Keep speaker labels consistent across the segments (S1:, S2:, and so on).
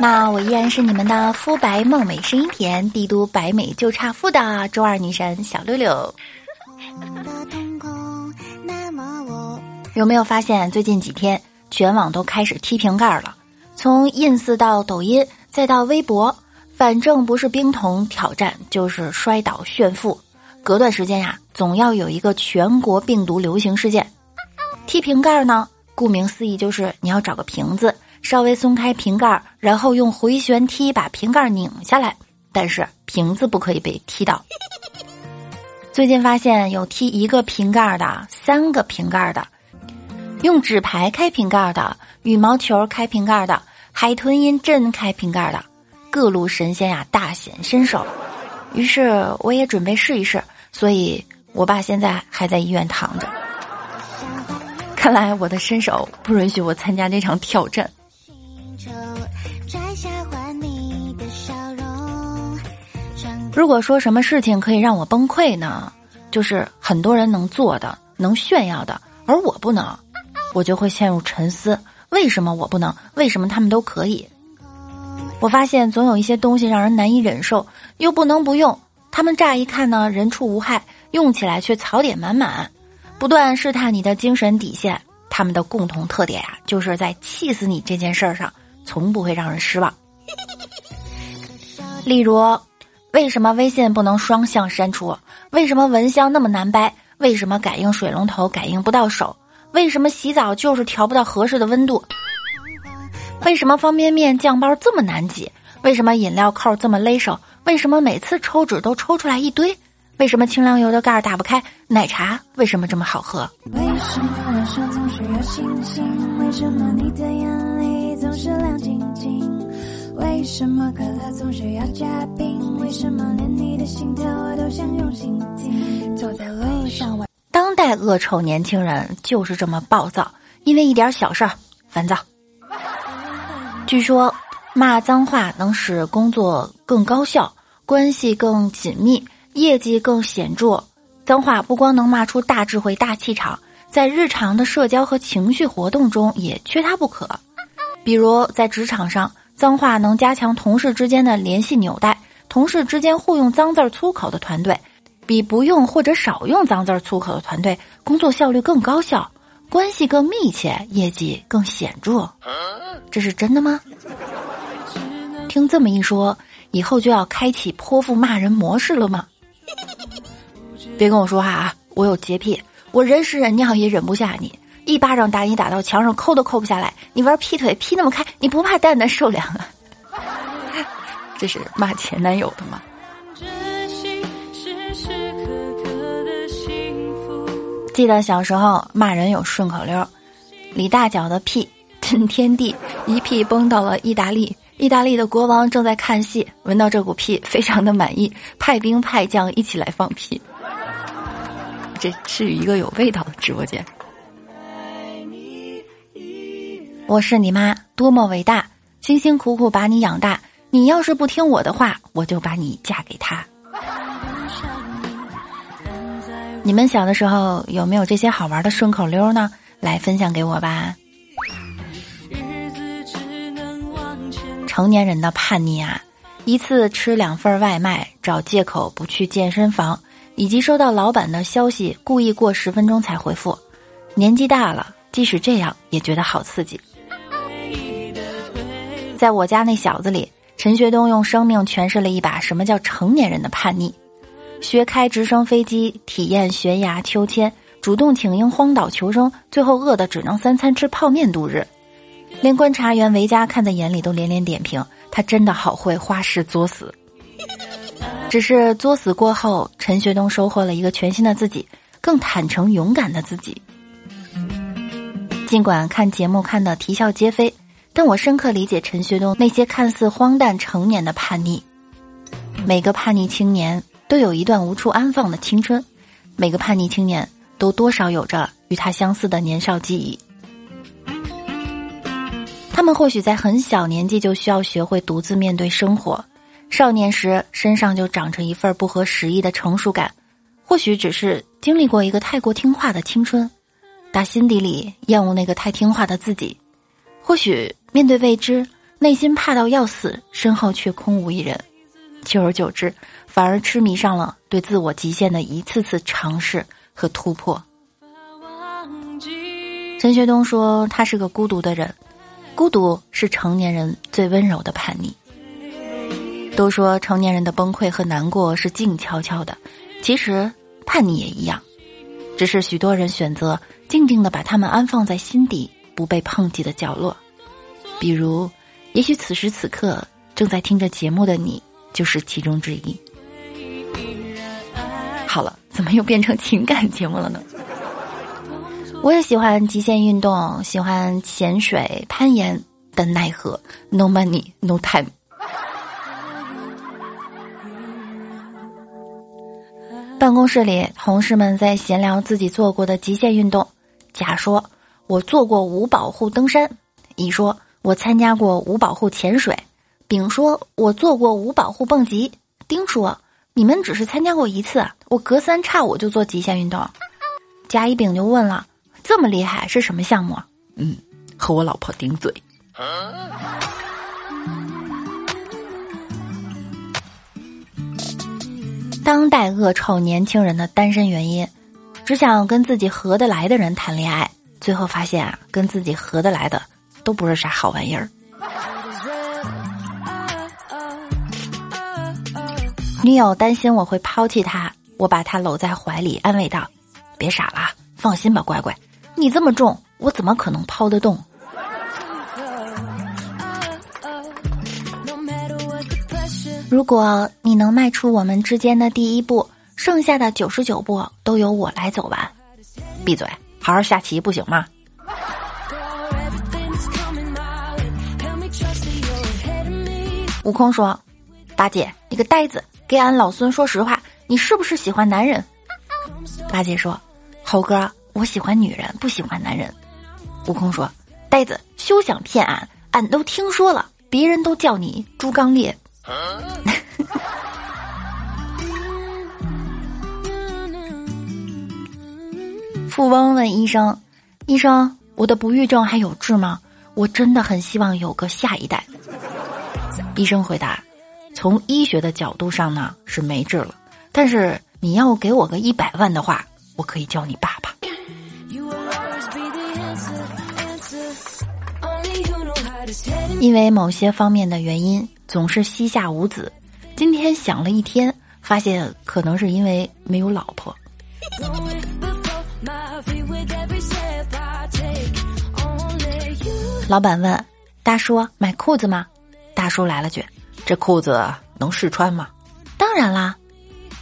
S1: 那我依然是你们的肤白貌美、声音甜、帝都白美就差富的周二女神小六六。有没有发现最近几天全网都开始踢瓶盖了？从 ins 到抖音再到微博，反正不是冰桶挑战就是摔倒炫富，隔段时间呀，总要有一个全国病毒流行事件。踢瓶盖呢，顾名思义就是你要找个瓶子，稍微松开瓶盖，然后用回旋踢把瓶盖拧下来，但是瓶子不可以被踢到。最近发现有踢一个瓶盖的，三个瓶盖的。用纸牌开瓶盖的，羽毛球开瓶盖的，海豚音阵开瓶盖的，各路神仙呀大显身手。于是我也准备试一试，所以我爸现在还在医院躺着。看来我的身手不允许我参加这场挑战。如果说什么事情可以让我崩溃呢？就是很多人能做的、能炫耀的，而我不能。我就会陷入沉思：为什么我不能？为什么他们都可以？我发现总有一些东西让人难以忍受，又不能不用。他们乍一看呢，人畜无害，用起来却槽点满满，不断试探你的精神底线。他们的共同特点啊，就是在气死你这件事儿上，从不会让人失望。例如，为什么微信不能双向删除？为什么蚊香那么难掰？为什么感应水龙头感应不到手？为什么洗澡就是调不到合适的温度？为什么方便面酱包这么难挤？为什么饮料扣这么勒手？为什么每次抽纸都抽出来一堆？为什么清凉油的盖儿打不开？奶茶为什么这么好喝？为什么脸上总是有星星？为什么你的眼里总是亮晶晶？为什么可乐总是要加冰？为什么连你的心跳我都想用心听？走在路上。当代恶臭年轻人就是这么暴躁，因为一点小事儿烦躁。据说骂脏话能使工作更高效、关系更紧密、业绩更显著。脏话不光能骂出大智慧、大气场，在日常的社交和情绪活动中也缺它不可。比如在职场上，脏话能加强同事之间的联系纽带，同事之间互用脏字粗口的团队。比不用或者少用脏字粗口的团队，工作效率更高效，关系更密切，业绩更显著。这是真的吗？听这么一说，以后就要开启泼妇骂人模式了吗？别跟我说话啊！我有洁癖，我忍屎忍尿也忍不下你，一巴掌打你打到墙上，抠都抠不下来。你玩劈腿劈那么开，你不怕蛋蛋受凉啊？这是骂前男友的吗？记得小时候骂人有顺口溜，李大脚的屁震天地，一屁崩到了意大利。意大利的国王正在看戏，闻到这股屁，非常的满意，派兵派将一起来放屁。这是一个有味道的直播间。我是你妈，多么伟大，辛辛苦苦把你养大，你要是不听我的话，我就把你嫁给他。你们小的时候有没有这些好玩的顺口溜呢？来分享给我吧。成年人的叛逆啊，一次吃两份外卖，找借口不去健身房，以及收到老板的消息故意过十分钟才回复。年纪大了，即使这样也觉得好刺激。在我家那小子里，陈学冬用生命诠释了一把什么叫成年人的叛逆。学开直升飞机，体验悬崖秋千，主动请缨荒岛求生，最后饿得只能三餐吃泡面度日，连观察员维嘉看在眼里都连连点评，他真的好会花式作死。只是作死过后，陈学冬收获了一个全新的自己，更坦诚勇敢的自己。尽管看节目看得啼笑皆非，但我深刻理解陈学冬那些看似荒诞成年的叛逆。每个叛逆青年。都有一段无处安放的青春，每个叛逆青年都多少有着与他相似的年少记忆。他们或许在很小年纪就需要学会独自面对生活，少年时身上就长着一份不合时宜的成熟感，或许只是经历过一个太过听话的青春，打心底里厌恶那个太听话的自己，或许面对未知，内心怕到要死，身后却空无一人。久而久之，反而痴迷上了对自我极限的一次次尝试和突破。陈学冬说：“他是个孤独的人，孤独是成年人最温柔的叛逆。”都说成年人的崩溃和难过是静悄悄的，其实叛逆也一样，只是许多人选择静静的把他们安放在心底不被碰击的角落。比如，也许此时此刻正在听着节目的你。就是其中之一。好了，怎么又变成情感节目了呢？我也喜欢极限运动，喜欢潜水、攀岩，但奈何 no money no time。办公室里，同事们在闲聊自己做过的极限运动。甲说：“我做过无保护登山。”乙说：“我参加过无保护潜水。”丙说：“我做过无保护蹦极。”丁说：“你们只是参加过一次，我隔三差五就做极限运动。”甲乙丙就问了：“这么厉害是什么项目？”嗯，和我老婆顶嘴。当代恶臭年轻人的单身原因，只想跟自己合得来的人谈恋爱，最后发现啊，跟自己合得来的都不是啥好玩意儿。女友担心我会抛弃她，我把她搂在怀里，安慰道：“别傻了，放心吧，乖乖，你这么重，我怎么可能抛得动？”如果你能迈出我们之间的第一步，剩下的九十九步都由我来走完。闭嘴，好好下棋不行吗？悟空说：“八戒，你个呆子！”给俺老孙说实话，你是不是喜欢男人？八戒说：“猴哥，我喜欢女人，不喜欢男人。”悟空说：“呆子，休想骗俺，俺都听说了，别人都叫你猪刚鬣。富翁问医生：“医生，我的不育症还有治吗？我真的很希望有个下一代。”医生回答。从医学的角度上呢是没治了，但是你要给我个一百万的话，我可以叫你爸爸。因为某些方面的原因，总是膝下无子。今天想了一天，发现可能是因为没有老婆。老板问大叔买裤子吗？大叔来了句。这裤子能试穿吗？当然啦，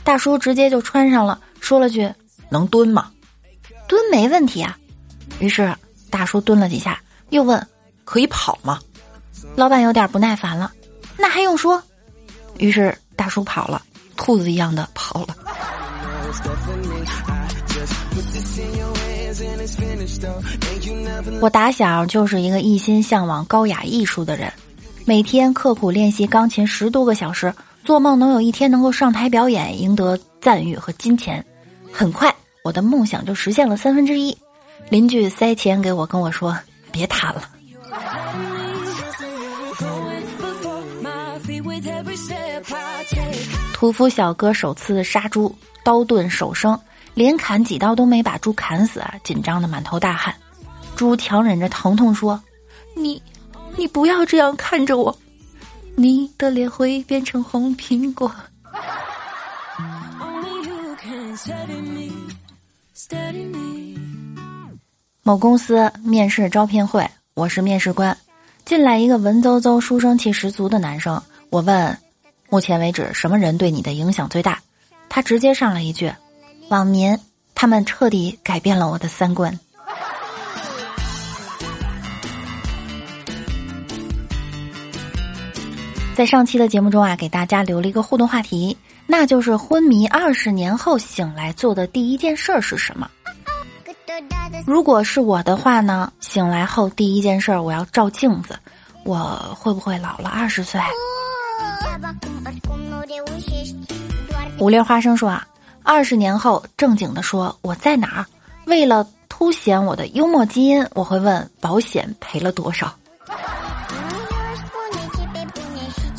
S1: 大叔直接就穿上了，说了句：“能蹲吗？”蹲没问题啊。于是大叔蹲了几下，又问：“可以跑吗？”老板有点不耐烦了，那还用说？于是大叔跑了，兔子一样的跑了。我打小就是一个一心向往高雅艺术的人。每天刻苦练习钢琴十多个小时，做梦能有一天能够上台表演，赢得赞誉和金钱。很快，我的梦想就实现了三分之一。邻居塞钱给我，跟我说：“别弹了。”屠夫小哥首次杀猪，刀钝手生，连砍几刀都没把猪砍死，紧张的满头大汗。猪强忍着疼痛说：“你。”你不要这样看着我，你的脸会变成红苹果。某公司面试招聘会，我是面试官，进来一个文绉绉、书生气十足的男生。我问：目前为止，什么人对你的影响最大？他直接上了一句：网民，他们彻底改变了我的三观。在上期的节目中啊，给大家留了一个互动话题：那就是昏迷二十年后醒来做的第一件事儿是什么？如果是我的话呢？醒来后第一件事儿我要照镜子，我会不会老了二十岁？五粒花生说啊，二十年后正经的说我在哪儿？为了凸显我的幽默基因，我会问保险赔了多少。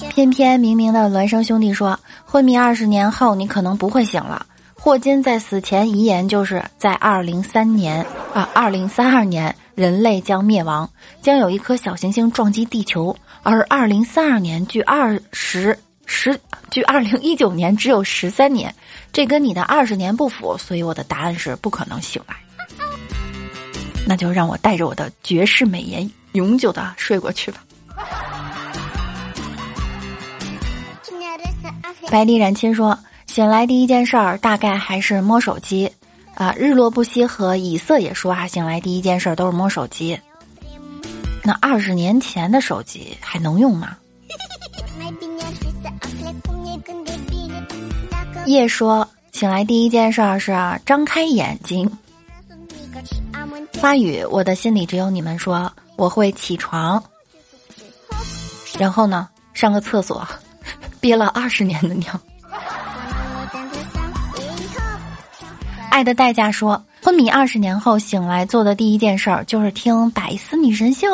S1: 偏偏明明的孪生兄弟说，昏迷二十年后你可能不会醒了。霍金在死前遗言就是在二零三年啊，二零三二年人类将灭亡，将有一颗小行星撞击地球，而二零三二年距二十十距二零一九年只有十三年，这跟你的二十年不符，所以我的答案是不可能醒来。那就让我带着我的绝世美颜永久的睡过去吧。白丽染青说。醒来第一件事儿大概还是摸手机，啊，日落不息和以色也说啊，醒来第一件事儿都是摸手机。那二十年前的手机还能用吗？夜说醒来第一件事儿是张开眼睛。发语，我的心里只有你们。说我会起床，然后呢，上个厕所，憋了二十年的尿。爱的代价说，昏迷二十年后醒来做的第一件事儿就是听《百思女神秀》，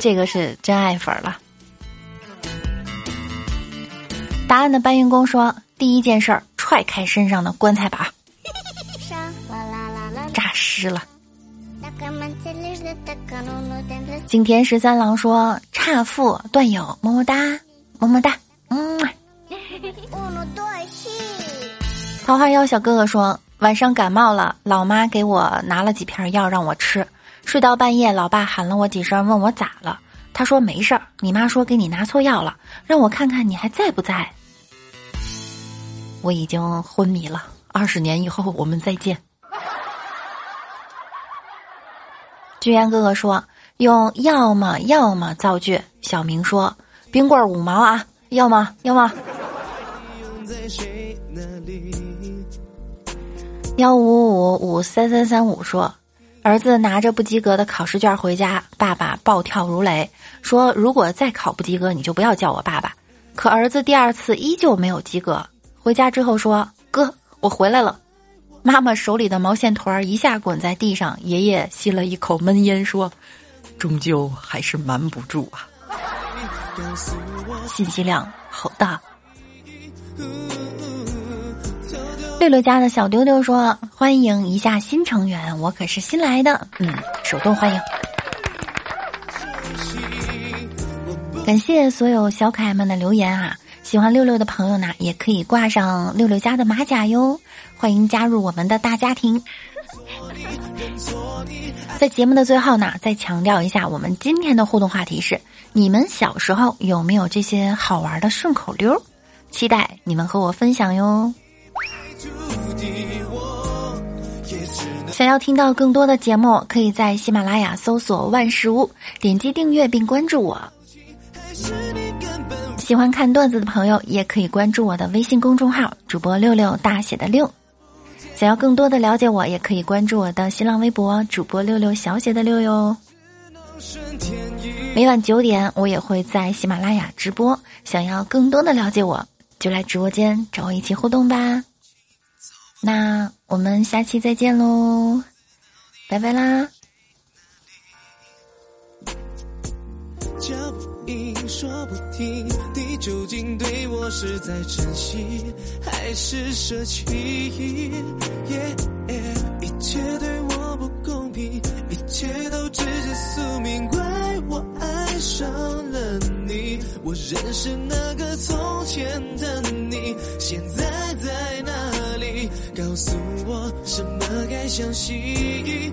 S1: 这个是真爱粉了。答案的搬运工说，第一件事儿踹开身上的棺材板，诈尸了。景田十三郎说，差父段友么么哒，么么哒，嗯。桃花妖小哥哥说：“晚上感冒了，老妈给我拿了几片药让我吃。睡到半夜，老爸喊了我几声，问我咋了。他说没事儿。你妈说给你拿错药了，让我看看你还在不在。我已经昏迷了。二十年以后我们再见。”居然哥哥说：“用要么要么造句。”小明说：“冰棍五毛啊，要吗？要吗？”幺五五五三三三五说，儿子拿着不及格的考试卷回家，爸爸暴跳如雷，说如果再考不及格，你就不要叫我爸爸。可儿子第二次依旧没有及格，回家之后说：“哥，我回来了。”妈妈手里的毛线团儿一下滚在地上，爷爷吸了一口闷烟说：“终究还是瞒不住啊。”信息量好大。六六家的小丢丢说：“欢迎一下新成员，我可是新来的，嗯，手动欢迎。”感谢所有小可爱们的留言啊！喜欢六六的朋友呢，也可以挂上六六家的马甲哟，欢迎加入我们的大家庭。在节目的最后呢，再强调一下，我们今天的互动话题是：你们小时候有没有这些好玩的顺口溜？期待你们和我分享哟。想要听到更多的节目，可以在喜马拉雅搜索“万事屋”，点击订阅并关注我。喜欢看段子的朋友，也可以关注我的微信公众号“主播六六大写的六”。想要更多的了解我，也可以关注我的新浪微博“主播六六小写的六”哟。每晚九点，我也会在喜马拉雅直播。想要更多的了解我，就来直播间找我一起互动吧。那我们下期再见喽，拜拜啦！脚步音说不停，究竟对我是在珍惜还是舍弃？一切对我不公平，一切都直接宿命，怪我爱上了你。我认识那个从前的你，现在在哪里？告诉我什么该相信。